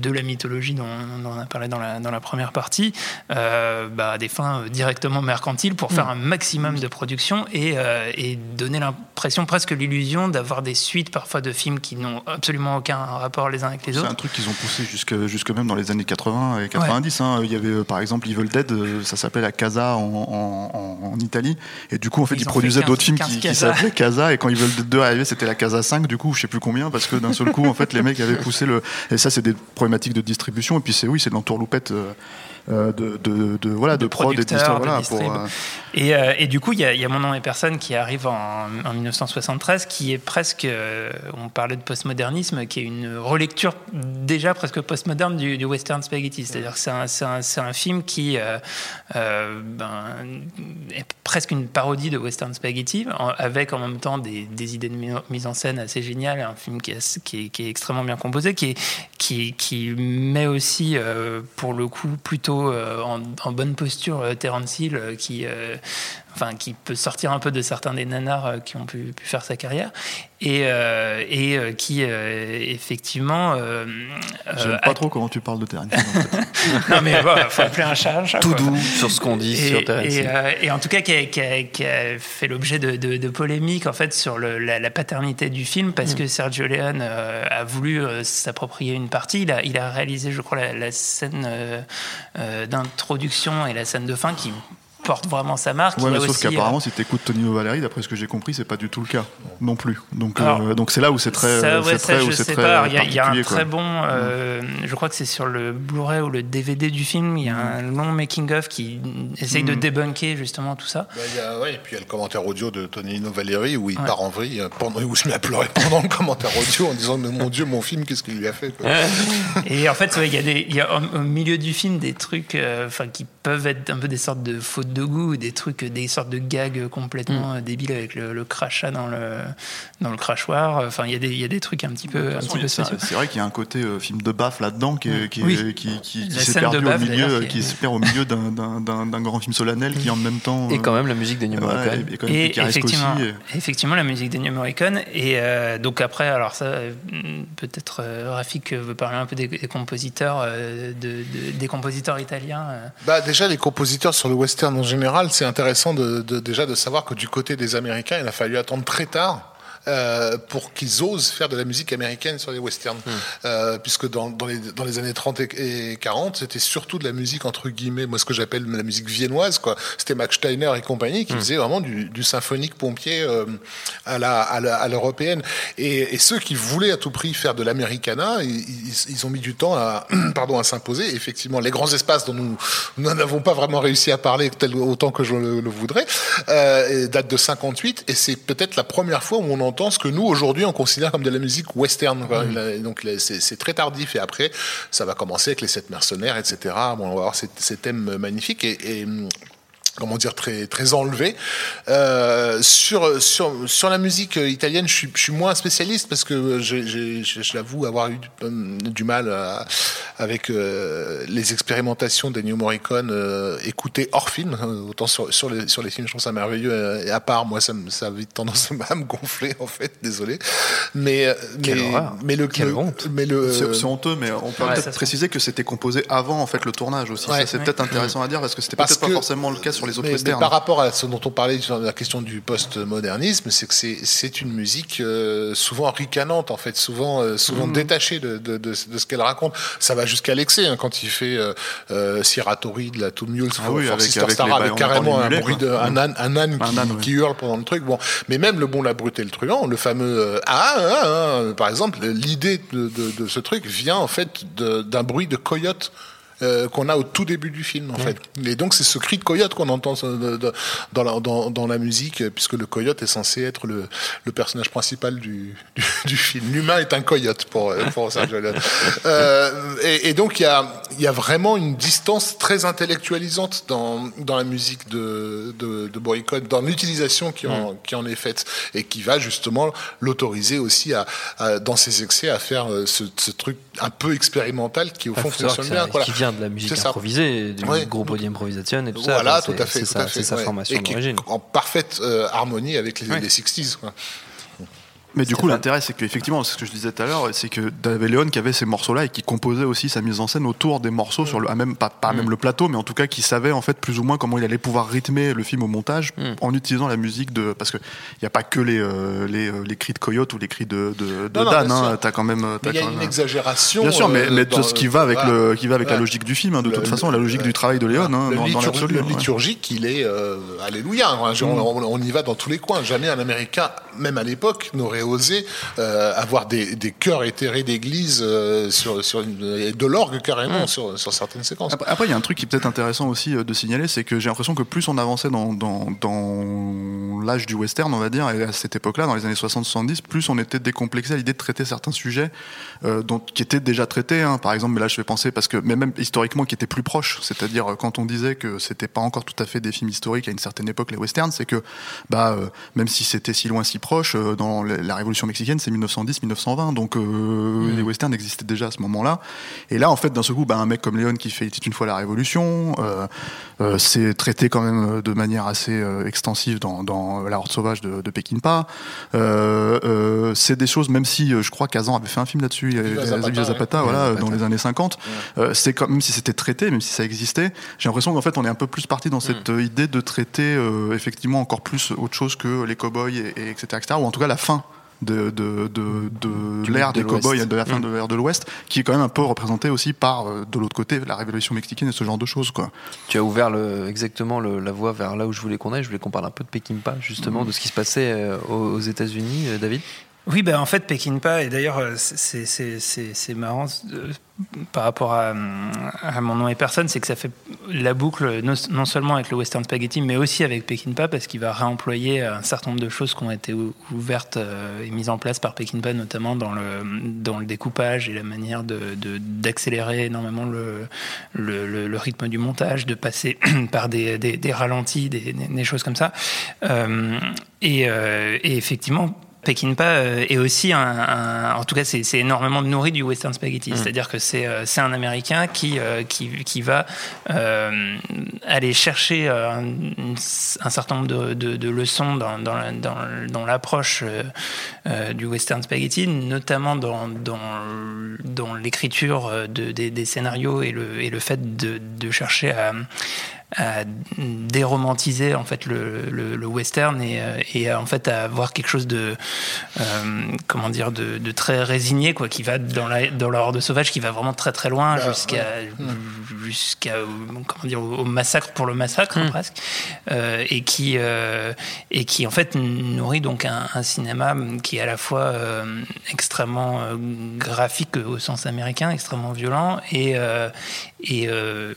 de, la mythologie dont, on a parlé dans la, dans la première partie, bah, à des fins directement mercantiles pour faire mm. un maximum de production et, et donner l'impression, presque l'illusion d'avoir des suites parfois de films qui n'ont absolument aucun rapport les uns avec les autres. C'est un truc qu'ils ont poussé jusque, jusque même dans les années 80 et 90. Hein. Il y avait par exemple Evil Dead, ça s'appelait la Casa en, Italie. Et du coup, en fait, ils, produisaient d'autres films qui, s'appelaient Casa. Et quand ils veulent deux arriver, c'était la Casa 5, du coup, je sais plus combien, parce que d'un seul coup, en fait, les mecs avaient poussé le. Et ça, c'est des problématiques de distribution. Et puis, c'est oui, c'est de l'entourloupette. Euh, de, de, de, voilà, de, prod et voilà, pour, euh, et, euh, et, du coup, il y, y, a Mon nom et personne qui arrive en, en 1973, qui est presque, on parlait de postmodernisme, qui est une relecture déjà presque postmoderne du, du western spaghetti. C'est-à-dire que c'est un, un, un, film qui ben, est presque une parodie de western spaghetti, avec en même temps des, des, idées de mise en scène assez géniales, un film qui est, qui est, qui est extrêmement bien composé, qui, est, qui, qui met aussi, pour le coup, plutôt euh, en, bonne posture euh, Terence Hill euh, qui enfin qui peut sortir un peu de certains des nanars qui ont pu, faire sa carrière. Et, et qui effectivement j'aime pas trop comment tu parles de Terence non mais il faut appeler un chat, tout doux sur ce qu'on dit sur Terence et, et, en tout cas qui a, fait l'objet de, de, polémiques en fait sur le, la, paternité du film parce mm. que Sergio Leone a voulu s'approprier une partie. Il a, il a réalisé je crois la, la scène euh, d'introduction et la scène de fin qui porte vraiment sa marque. Ouais, mais sauf aussi, euh, qu'apparemment, si t'écoutes Tonino Valéry, d'après ce que j'ai compris, c'est pas du tout le cas non plus. Donc, Alors, euh, donc c'est là où c'est très, Ça, ouais, c'est ça, très, où je c'est sais très pas. Il y a, il y a un quoi. très bon. euh, je crois que c'est sur le Blu-ray ou le DVD du film. Il y a un long making-of qui essaye de débunker justement tout ça. Bah, il y a- ouais, et puis il y a le commentaire audio de Tonino Valéry où il part en vrille, pendant, où je à pleurer pendant le commentaire audio en disant Mais mon Dieu, mon film, qu'est-ce qu'il lui a fait quoi. Et en fait, ouais, il y a, des, il y a au, au milieu du film des trucs euh, enfin, qui peuvent être un peu des sortes de fautes de goût, des trucs, des sortes de gags complètement euh, débiles avec le, le crachat dans le, dans le crachoir. Enfin, il y, a des, il y a des trucs un petit peu, un petit peu C'est spéciaux. c'est vrai qu'il y a un côté euh, film de baffe là-dedans qui, est- qui, est- Oui. qui, qui- s'est perdu baffe, au milieu, euh, qui est- se perd au milieu d'un- d'un d'un- d'un grand film solennel qui en même temps. Et euh, quand même la musique d'Ennio ouais, Morricone. et, quand même Et picaresque aussi. effectivement, et- effectivement, la musique d'Ennio Morricone. Et euh, donc après, alors ça, euh, peut-être euh, Rafik veut parler un peu des, des compositeurs, euh, de, de- des compositeurs italiens. euh. Bah déjà les compositeurs sur le western en général, c'est intéressant de, déjà de savoir que du côté des Américains, il a fallu attendre très tard. Euh, pour qu'ils osent faire de la musique américaine sur les westerns, Euh, puisque dans, dans, les, dans les années 30 et, et 40, c'était surtout de la musique entre guillemets, moi ce que j'appelle la musique viennoise, quoi. C'était Max Steiner et compagnie qui faisaient vraiment du, du symphonique pompier euh, à la l'européenne. Et, et ceux qui voulaient à tout prix faire de l'Americana, ils, ils- ils ont mis du temps à pardon à s'imposer. Effectivement, les grands espaces dont nous n'avons pas vraiment réussi à parler tel, autant que je le, le voudrais euh, date de 58 et c'est peut-être la première fois où on entend ce que nous aujourd'hui on considère comme de la musique western. quoi. Et Donc c'est c'est très tardif et après ça va commencer avec les sept mercenaires, etc. Bon, on va avoir ces, ces thèmes magnifiques et, et comment dire très très enlevé euh, sur sur sur la musique italienne je suis je suis moins spécialiste parce que j'ai- je je l'avoue avoir eu du, du mal à- avec euh, les expérimentations d'Ennio Morricone euh, écoutées hors film euh, autant sur sur les sur les films je trouve ça merveilleux euh, et à part moi ça ça a vite tendance à me gonfler en fait désolé mais euh, mais le, Quelle le- honte. mais le C'est honteux, mais on peut Ouais, peut-être se préciser que c'était composé avant en fait le tournage aussi. Ouais. Ça c'est peut-être intéressant à dire parce que c'était peut-être pas forcément le cas sur les autres mais, par rapport à ce dont on parlait sur la question du post-modernisme, c'est que c'est c'est une musique euh, souvent ricanante en fait, souvent euh, souvent Mhm. détachée de, de, de, de ce qu'elle raconte. Ça va jusqu'à l'excès hein, quand il fait euh, euh, Siratori de la Two Mules Ah for, oui, avec- Star avec carrément en un bruit de un âne, un âne Un qui, âne, ouais. qui hurle pendant le truc. Bon, mais même le bon, la brute et le truand, le fameux euh, ah, ah, ah, par exemple, l'idée de, de, de ce truc vient en fait d'un bruit de coyote euh, qu'on a au tout début du film en fait. Et donc c'est ce cri de coyote qu'on entend dans, la, dans, dans la musique, euh, puisque le coyote est censé être le, le personnage principal du, du, du film. L'humain est un coyote pour, euh, pour Sergio Leone. Euh, et, et donc il y a, y a vraiment une distance très intellectualisante dans, dans la musique de, de, de Morricone, dans l'utilisation qui en, qui en est faite, et qui va justement l'autoriser aussi à, à, dans ses excès à faire ce, ce truc un peu expérimental qui au fond fonctionne bien. Voilà. Qui vient de la musique improvisée, du Ouais. groupe Body Improvisation et tout ça. Voilà, tout à c'est- fait, C'est sa, fait. c'est sa ouais. formation d'origine. En parfaite euh, harmonie avec les, Ouais. les 60s. Quoi. Mais du coup, l'intérêt, c'est qu'effectivement, ce que je disais tout à l'heure, c'est que David Leon qui avait ces morceaux-là et qui composait aussi sa mise en scène autour des morceaux sur le, à même pas, pas même le plateau, mais en tout cas qui savait en fait plus ou moins comment il allait pouvoir rythmer le film au montage Mm. en utilisant la musique de parce que il y a pas que les euh, les, euh, les cris de coyote ou les cris de de, de Non, non, Dan, hein, t'as quand même il y a une même- exagération. Bien sûr, mais, euh, mais ce qui va avec le qui va avec la logique du film, hein, de Le- toute façon, la logique du travail de Léon, hein, le, dans, dans l'absolu. le hein, liturgique, il est alléluia. on y va dans tous les coins. Jamais un Américain, même à l'époque, n'aurait osé euh, avoir des, des chœurs éthérés d'église euh, sur, sur une, de l'orgue carrément sur, sur certaines séquences. Après, après, il y a un truc qui est peut-être intéressant aussi euh, de signaler, c'est que j'ai l'impression que plus on avançait dans, dans, dans l'âge du western, on va dire, et à cette époque-là, dans les années 60-70, plus on était décomplexé à l'idée de traiter certains sujets euh, dont, qui étaient déjà traités. hein. Par exemple, mais là je vais penser, parce que mais même historiquement, qui étaient plus proches, c'est-à-dire quand on disait que c'était pas encore tout à fait des films historiques à une certaine époque, les westerns, c'est que bah, euh, même si c'était si loin, si proche, euh, dans la la révolution mexicaine, c'est 1910-1920, donc euh, les westerns existaient déjà à ce moment-là. Et là, en fait, d'un seul coup, bah, un mec comme Léon qui fait Il une fois la Révolution, euh, euh, c'est traité quand même de manière assez extensive dans, dans La Horde sauvage de, de euh, c'est des choses, même si je crois qu'Azan avait fait un film là-dessus, il y Viva avait Zapata, ouais. Zapata, Viva voilà, Zapata. dans les années 50. Euh, c'est comme même si c'était traité, même si ça existait, j'ai l'impression qu'en fait on est un peu plus parti dans cette euh, idée de traiter effectivement encore plus autre chose que les cowboys et, et etc., etc. Ou en tout cas la fin de, de, de, de l'ère de des cowboys, de la fin de l'ère de l'Ouest, qui est quand même un peu représenté aussi par, euh, de l'autre côté, la révolution mexicaine et ce genre de choses, quoi. Tu as ouvert le, exactement le- la voie vers là où je voulais qu'on aille. Je voulais qu'on parle un peu de Peckinpah, justement, de ce qui se passait euh, aux, aux États-Unis, euh, David? Oui, bah en fait, Peckinpah, et d'ailleurs, euh, c'est- marrant euh, par rapport à, à mon nom et personne, c'est que ça fait la boucle non, seulement avec le Western Spaghetti, mais aussi avec Peckinpah, parce qu'il va réemployer un certain nombre de choses qui ont été ou- ouvertes euh, et mises en place par Peckinpah, notamment dans le, dans le découpage et la manière d'accélérer de, d'accélérer énormément le, le, rythme du montage, de passer par des, des, ralentis, des, choses comme ça. Euh, euh, et effectivement, Peckinpah euh, est aussi un, un- en tout cas c'est énormément nourri du western spaghetti, c'est-à-dire que c'est euh, c'est un Américain qui euh, qui, qui va euh, aller chercher un, certain nombre de, de- de leçons dans dans dans, dans l'approche euh, du western spaghetti, notamment dans dans, dans l'écriture de, des, des scénarios et le et le fait de, de chercher à à déromantiser en fait le, le, le western et, euh, et à, en fait à avoir quelque chose de euh, comment dire de, de très résigné quoi qui va dans la dans la horde sauvage qui va vraiment très très loin Bah, jusqu'à jusqu'à euh, comment dire au, massacre pour le massacre presque euh, et qui euh, et qui en fait nourrit donc un, un cinéma qui est à la fois euh, extrêmement graphique au sens américain extrêmement violent et euh, et, euh,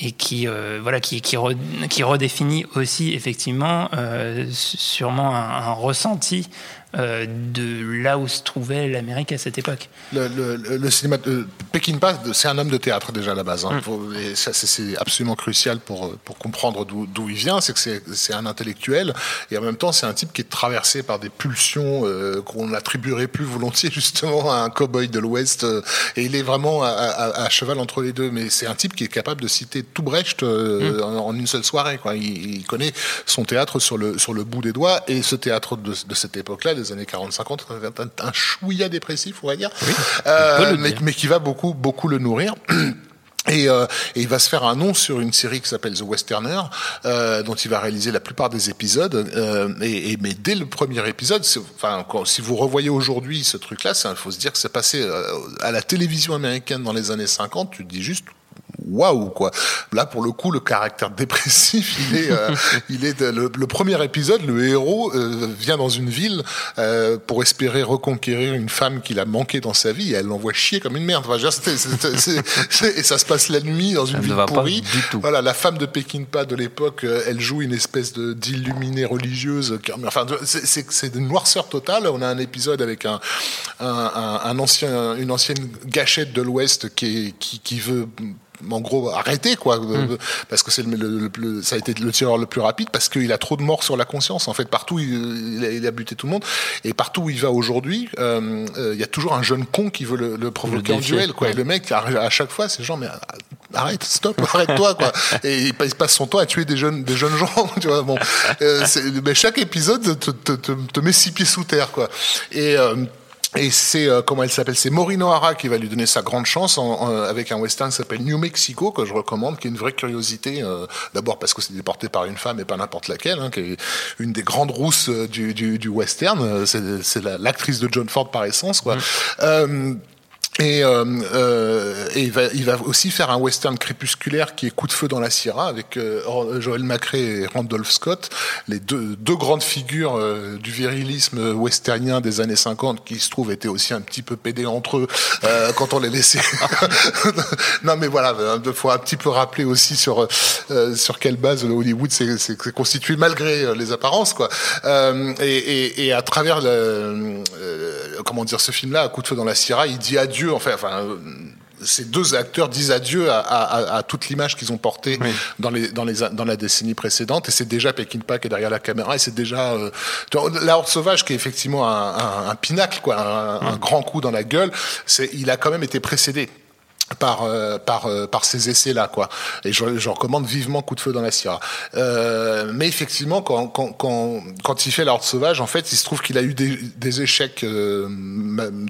et qui euh, voilà qui qui, re- qui redéfinit aussi effectivement euh, sûrement un, ressenti euh, de là où se trouvait l'Amérique à cette époque. Le, cinéma Peckinpah, c'est un homme de théâtre déjà à la base. hein. Et ça, c'est- absolument crucial pour, pour comprendre d'où il vient. C'est que c'est- un intellectuel et en même temps, c'est un type qui est traversé par des pulsions euh, qu'on attribuerait plus volontiers justement à un cow-boy de l'Ouest. euh, et il est vraiment à, à- à cheval entre les deux. Mais c'est un type qui est capable de citer tout Brecht euh, en, en une seule soirée. Quoi. Il, il connaît son théâtre sur le, sur le bout des doigts. Et ce théâtre de, de cette époque-là, des années 40-50, un, un chouïa dépressif, on va dire. Euh, mais, dire. mais qui va beaucoup, beaucoup le nourrir. Et, euh, et il va se faire un nom sur une série qui s'appelle The Westerner, euh, dont il va réaliser la plupart des épisodes. Euh, et, mais dès le premier épisode, si vous revoyez aujourd'hui ce truc-là, il faut se dire que c'est passé à la télévision américaine dans les années 50. Tu te dis juste waouh quoi. Là pour le coup le caractère dépressif il est euh, il est de- le, le premier épisode le héros euh, vient dans une ville euh, pour espérer reconquérir une femme qu'il a manqué dans sa vie et elle l'envoie chier comme une merde. Enfin, je veux dire, c'était- c'était- c'est- c'est- et ça se passe la nuit dans une ville pourrie. Voilà la femme de Peckinpah de l'époque euh, elle joue une espèce de d'illuminée religieuse. Enfin c'est- c'est c'est une noirceur totale. On a un épisode avec un un, un- ancien une ancienne gâchette de l'Ouest qui est- qui qui veut en gros arrêter quoi Hmm. parce que c'est le, le- le plus- ça a été le tireur le plus rapide parce qu'il a trop de morts sur la conscience. En fait partout il, il a, il a buté tout le monde. Et partout où il va aujourd'hui euh, euh, il y a toujours un jeune con qui veut le, le provoquer en duel quoi. Et le mec à, à chaque fois c'est genre mais arrête stop arrête-toi quoi. Et il passe, il passe son temps à tuer des jeunes des jeunes gens tu vois bon. Euh, mais chaque épisode te, te, te, te met six pieds sous terre quoi. Et et c'est euh, comment elle s'appelle C'est Maureen O'Hara qui va lui donner sa grande chance en- en- avec un western qui s'appelle New Mexico que je recommande, qui est une vraie curiosité. euh, D'abord parce que c'est porté par une femme et pas n'importe laquelle, hein, qui est une des grandes rousses euh, du, du, du western. Euh, C'est c'est la- l'actrice de John Ford par essence, quoi. Euh, et, euh, euh, il, va, il va aussi faire un western crépusculaire qui est Coup de feu dans la Sierra avec euh, Joel Macrae et Randolph Scott, les deux, deux grandes figures euh, du virilisme westernien des années 50 qui se trouve étaient aussi un petit peu pédés entre eux euh, quand on les laissait. non mais voilà, il faut un petit peu rappeler aussi sur euh, sur quelle base le Hollywood s'est constitué malgré les apparences quoi. Et, et, et à travers le, comment dire ce film-là, Coup de feu dans la Sierra, il dit adieu. Enfin, enfin euh, ces deux acteurs disent adieu à, à, à toute l'image qu'ils ont portée dans, les, dans, les, dans la décennie précédente. Et c'est déjà Peckinpah qui est derrière la caméra. Et c'est déjà euh, la Horde sauvage qui est effectivement un, un, un pinacle, quoi, un, un grand coup dans la gueule. C'est, il a quand même été précédé par euh, par euh, par ces essais là quoi. Et je, je recommande vivement coup de feu dans la Sierra. Euh, mais effectivement quand quand quand quand il fait la Horde sauvage en fait il se trouve qu'il a eu des, des échecs euh,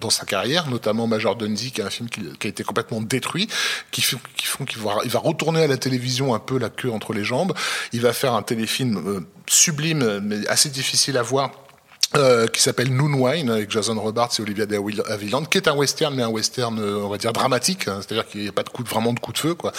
dans sa carrière notamment Major Dundee qui est un film qui, qui a été complètement détruit qui, qui font qu'il va il va retourner à la télévision un peu la queue entre les jambes. Il va faire un téléfilm euh, sublime mais assez difficile à voir euh, qui s'appelle Noon Wine avec Jason Robards et Olivia de Havilland, qui est un western mais un western euh, on va dire dramatique, hein, c'est-à-dire qu'il n'y a pas de coup de, vraiment de coup de feu quoi,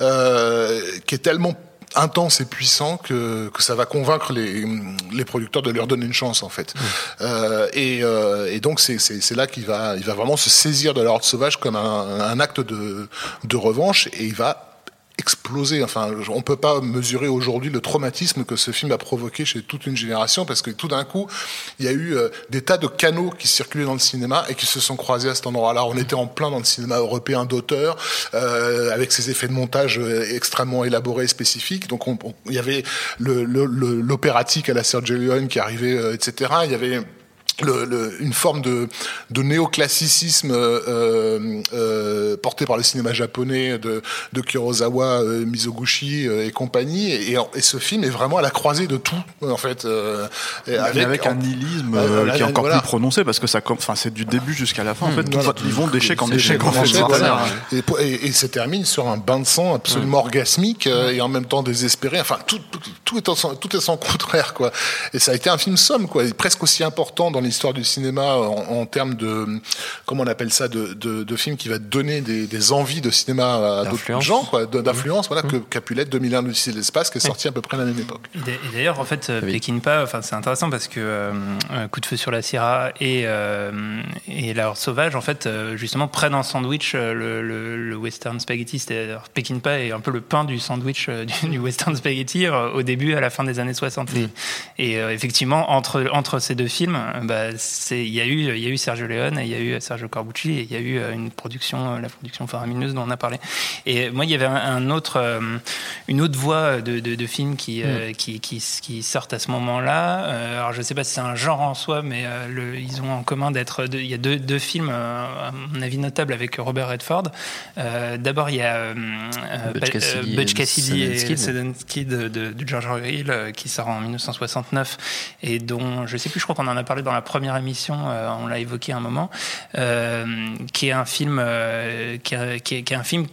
euh, qui est tellement intense et puissant que, que ça va convaincre les, les producteurs de leur donner une chance en fait. Mmh. Euh, et, euh, et, donc c'est, c'est, là qu'il va, il va vraiment se saisir de la horde sauvage comme un, un acte de, de revanche et il va explosé. Enfin, on peut pas mesurer aujourd'hui le traumatisme que ce film a provoqué chez toute une génération parce que tout d'un coup, il y a eu euh, des tas de canaux qui circulaient dans le cinéma et qui se sont croisés à cet endroit-là. On était en plein dans le cinéma européen d'auteur euh, avec ses effets de montage euh, extrêmement élaborés et spécifiques. Donc, il y avait l'opératique à la Sergio Leone qui arrivait, etc. Il y avait le, le, une forme de, de néoclassicisme euh, euh, porté par le cinéma japonais de, de Kurosawa, euh, Mizoguchi euh, et compagnie. Et, et, ce film est vraiment à la croisée de tout, en fait. Euh, avec, avec un nihilisme qui est encore plus prononcé parce que ça, enfin, c'est du début jusqu'à la fin. En fait, voilà. ils vont d'échec en échec. En fait, voilà. et, et, et, se termine sur un bain de sang absolument ouais. orgasmique et en même temps désespéré. Enfin, tout, tout, est en, tout est sans contraire, quoi. Et ça a été un film somme, quoi, presque aussi important dans l'histoire du cinéma en, en, termes de comment on appelle ça de, de, de films qui va donner des, des, envies de cinéma à d'autres gens d'influence voilà mmh. que Capulet 2001 l'Odyssée de l'espace qui est sorti à peu près à la même époque et d'ailleurs en fait oui. Peckinpah enfin c'est intéressant parce que euh, Coup de feu sur la Sierra et euh, et La Horde sauvage en fait euh, justement prennent en sandwich euh, le, le, le western spaghetti c'est-à-dire Peckinpah est un peu le pain du sandwich du, du, western spaghetti au début à la fin des années 60 mmh. et effectivement entre entre ces deux films bah, il y a eu il y a eu Sergio Leone il y a eu Sergio Corbucci et il y a eu euh, une production euh, la production faramineuse dont on a parlé. Et moi il y avait un, un autre euh, une autre voie de, de, de films qui, mm. qui, qui, qui sortent à ce moment-là. Alors je sais pas si c'est un genre en soi mais le, ils ont en commun d'être il y a deux, deux films à mon avis notables avec Robert Redford. D'abord il y a Butch Cassidy, Butch Cassidy et Kid de, de, George Hill qui sort en 1969 et dont je sais plus je crois qu'on en a parlé dans la première émission, euh, on l'a évoqué un moment, euh, qui est un film, euh, qui, est, un film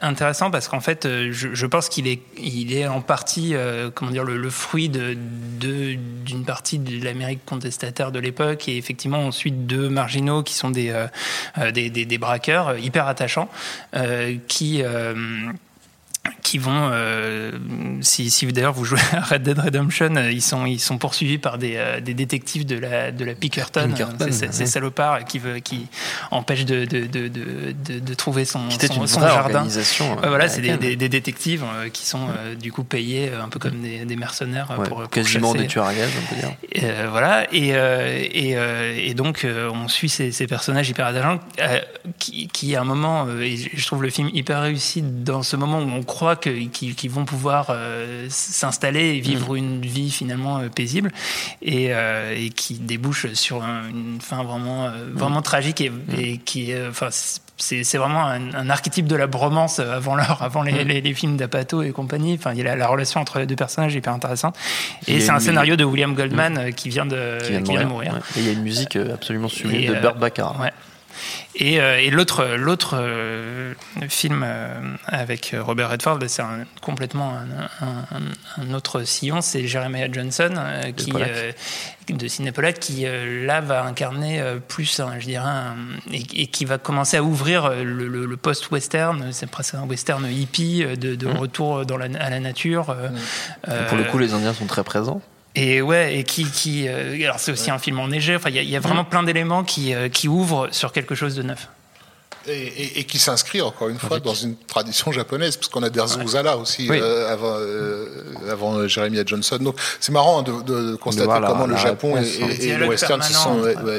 intéressant parce qu'en fait, je, pense qu'il est, il est en partie, comment dire, le, fruit de, d'une partie de l'Amérique contestataire de l'époque et effectivement on suit deux marginaux qui sont des, des, braqueurs hyper attachants qui qui vont, euh, si, si d'ailleurs vous jouez à Red Dead Redemption, euh, ils sont ils sont poursuivis par des, euh, des détectives de la de la Pinkerton, Pinkerton ces, ces salopards qui veut qui empêchent de de, de, de, de trouver son son, une son jardin. Organisation, ouais, voilà, c'est des, des, des, détectives qui sont du coup payés un peu comme des, des mercenaires ouais, pour, pour quasiment chasser. des tueurs à gages, on peut dire. Et, voilà, et et, et donc on suit ces, ces personnages hyper attachants qui, qui à un moment, et je trouve le film hyper réussi dans ce moment où on croit qu'ils qui vont pouvoir euh, s'installer et vivre mmh. une vie finalement euh, paisible et, euh, et, qui débouche sur un, une fin vraiment, vraiment mmh. tragique et, et qui enfin, c'est vraiment un, un, archétype de la bromance avant l'heure, avant les, les, les films d'Apato et compagnie. Enfin, il y a la, la, relation entre les deux personnages hyper intéressante. Et c'est un scénario de William Goldman qui vient de, qui vient de qui mourir. Vient de mourir. Ouais. Et il y a une musique absolument sublime de Burt Baccarat. Ouais. Et, euh, et l'autre, l'autre euh, film euh, avec Robert Redford, c'est un, complètement un, un, un, autre sillon, c'est Jeremiah Johnson qui, de Cinépolak, qui là va incarner plus, je dirais, et, et, qui va commencer à ouvrir le, le, le post-western, c'est presque un western hippie de, de mmh. retour dans la, à la nature. Mmh. pour le coup, les Indiens sont très présents. Et ouais, et qui, qui euh, alors c'est aussi ouais. un film enneigé. Enfin, il y, y, a vraiment plein d'éléments qui, euh, qui ouvrent sur quelque chose de neuf. Et, et, et, qui s'inscrit encore une fois dans une tradition japonaise, parce qu'on a Derzo Uzala aussi oui. euh, avant, euh, avant Jeremiah Johnson. Donc c'est marrant de, de constater de comment le Japon et, et, le western se sont. Ouais, ouais.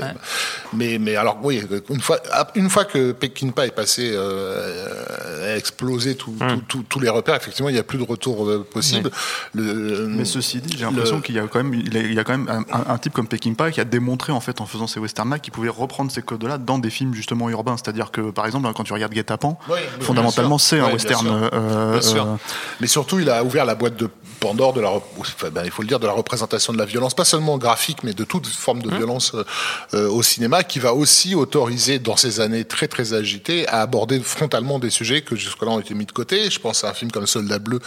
Mais, mais alors oui, une fois, une fois que Peckinpah est passé, euh, a explosé tous mm. tout, tout, les repères, effectivement, il n'y a plus de retour euh, possible. Oui. Le, mais ceci dit, j'ai l'impression qu'il y a quand même, il y a quand même un, un, un, type comme Peckinpah qui a démontré en fait en faisant ces westerns-là qu'il pouvait reprendre ces codes-là dans des films justement urbains, c'est-à-dire que par exemple, quand tu regardes Guet-apens, Oui, fondamentalement, c'est un bien western. sûr. euh, Bien sûr. euh, Mais surtout, il a ouvert la boîte de Pandore de la, enfin, ben, il faut le dire, de la représentation de la violence, pas seulement graphique, mais de toute forme de violence euh, euh, au cinéma, qui va aussi autoriser, dans ces années très très agitées, à aborder frontalement des sujets que jusque-là ont été mis de côté. Je pense à un film comme Soldat bleu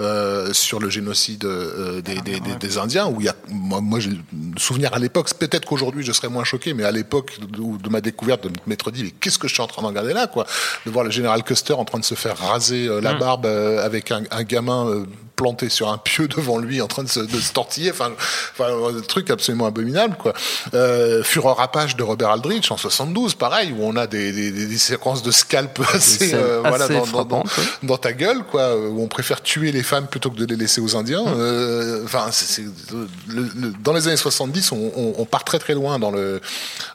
euh, sur le génocide euh, des, des, des, des Indiens, où il y a, moi, moi j'ai le souvenir à l'époque, peut-être qu'aujourd'hui je serais moins choqué, mais à l'époque de, de ma découverte, de m'être dit, mais qu'est-ce que je suis en train de regarder là, quoi, de voir le général Custer en train de se faire raser euh, la barbe euh, avec un, un gamin euh, planté sur un pieu devant lui en train de se, de se tortiller. Enfin, enfin un truc absolument abominable quoi. Euh, Fureur Apache de Robert Aldrich en 72 pareil où on a des, des, des- séquences de scalp assez, euh, voilà, assez dans, dans, dans, frappantes, ouais. dans ta gueule quoi où on préfère tuer les femmes plutôt que de les laisser aux Indiens. Euh, enfin c'est, c'est- le- le- dans les années 70 on, on, on part très très loin dans le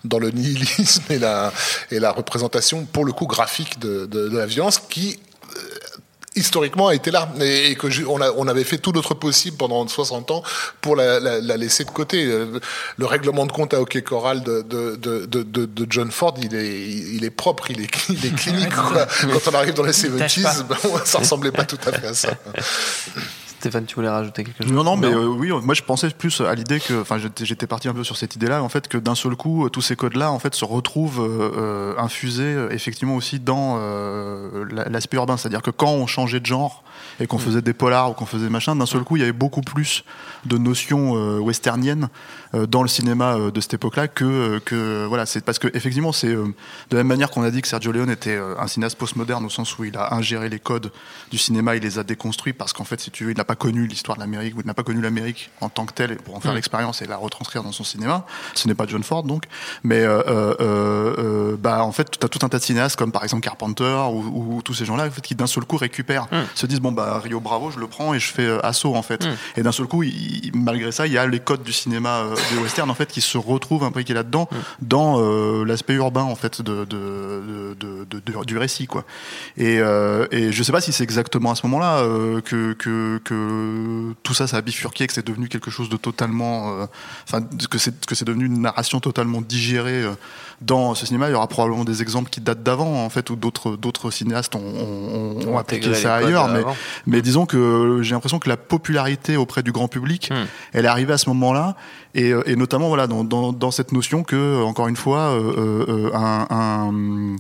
dans le nihilisme et la et la représentation pour le coup graphique de, de, de la violence qui historiquement a été là et, et que je- on, a, on avait fait tout notre possible pendant 60 ans pour la, la, la laisser de côté. Euh, Le règlement de compte à hockey choral de, de, de, de, John Ford, il est, il est propre, il est, il est clinique. quoi. Quand on arrive dans les Il tâche 70s, ben, ça ressemblait pas tout à fait à ça. Stéphane, tu voulais rajouter quelque chose Non, non, mais euh, oui, moi je pensais plus à l'idée que, enfin, j'étais parti un peu sur cette idée-là, en fait, que d'un seul coup, tous ces codes-là, en fait, se retrouvent euh, euh, infusés effectivement aussi dans euh, la- l'aspect urbain, c'est-à-dire que quand on changeait de genre et qu'on faisait des polars ou qu'on faisait machin, d'un seul coup, il y avait beaucoup plus de notions euh, westerniennes euh, dans le cinéma euh, de cette époque-là que, que voilà, c'est parce que effectivement, c'est de la même manière qu'on a dit que Sergio Leone était un cinéaste postmoderne au sens où il a ingéré les codes du cinéma, il les a déconstruits parce qu'en fait, si tu veux, il n'a pas connu l'histoire de l'Amérique ou il n'a pas connu l'Amérique en tant que telle pour en faire l'expérience et la retranscrire dans son cinéma. Ce n'est pas John Ford donc, mais bah en fait, tu as tout un tas de cinéastes comme par exemple Carpenter ou, ou tous ces gens-là en fait, qui d'un seul coup récupèrent, se disent bon bah Rio Bravo, je le prends et je fais euh, assaut en fait. Et d'un seul coup, il- malgré ça, il y a les codes du cinéma euh, des western en fait qui se retrouvent imbriqués là-dedans dans euh, l'aspect urbain en fait de, de, de, de- de- du récit quoi. Et, euh, et je sais pas si c'est exactement à ce moment-là que, que, que tout ça ça a bifurqué, que c'est devenu quelque chose de totalement, enfin que c'est que c'est devenu une narration totalement digérée dans ce cinéma. Il y aura probablement des exemples qui datent d'avant en fait où d'autres d'autres cinéastes ont, ont, ont appliqué ça ailleurs, mais mais disons que j'ai l'impression que la popularité auprès du grand public, Hmm. elle est arrivée à ce moment-là, et, euh, et notamment voilà dans, dans, dans cette notion que encore une fois euh, euh, un, un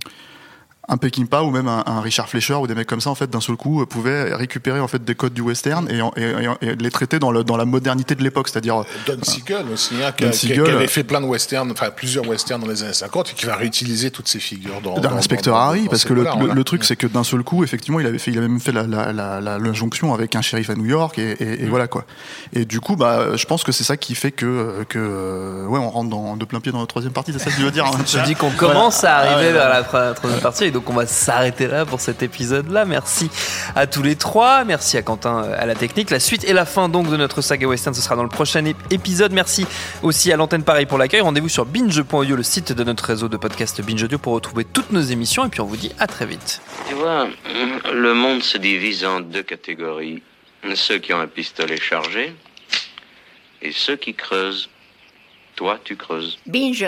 un Peckinpah ou même un, un Richard Fleischer ou des mecs comme ça en fait d'un seul coup euh, pouvaient récupérer en fait des codes du western et, en- et, et- et les traiter dans, le, dans la modernité de l'époque c'est-à-dire Don Siegel aussi, hein, qui, Don a- qui- Siegel. qui avait fait plein de westerns, enfin plusieurs westerns dans les années 50 et qui va réutiliser toutes ces figures dans, dans- inspecteur dans- dans- Harry dans parce que le, truc c'est que d'un seul coup effectivement il avait fait il avait même fait la, la, la, la, l'injonction avec un shérif à New York et, et, et voilà quoi. Et du coup bah je pense que c'est ça qui fait que que euh, ouais on rentre dans, de plein pied dans la troisième partie c'est ça que tu veux dire hein Je dis qu'on commence à arriver vers la troisième partie donc on va s'arrêter là pour cet épisode-là. Merci à tous les trois, merci à Quentin euh, à la technique. La suite et la fin donc de notre saga western, ce sera dans le prochain ép- épisode. Merci aussi à l'antenne Pareil pour l'accueil. Rendez-vous sur binge.audio, le site de notre réseau de podcast Binge Audio pour retrouver toutes nos émissions et puis on vous dit à très vite. Tu vois, le monde se divise en deux catégories. Ceux qui ont un pistolet chargé et ceux qui creusent. Toi, tu creuses. Binge.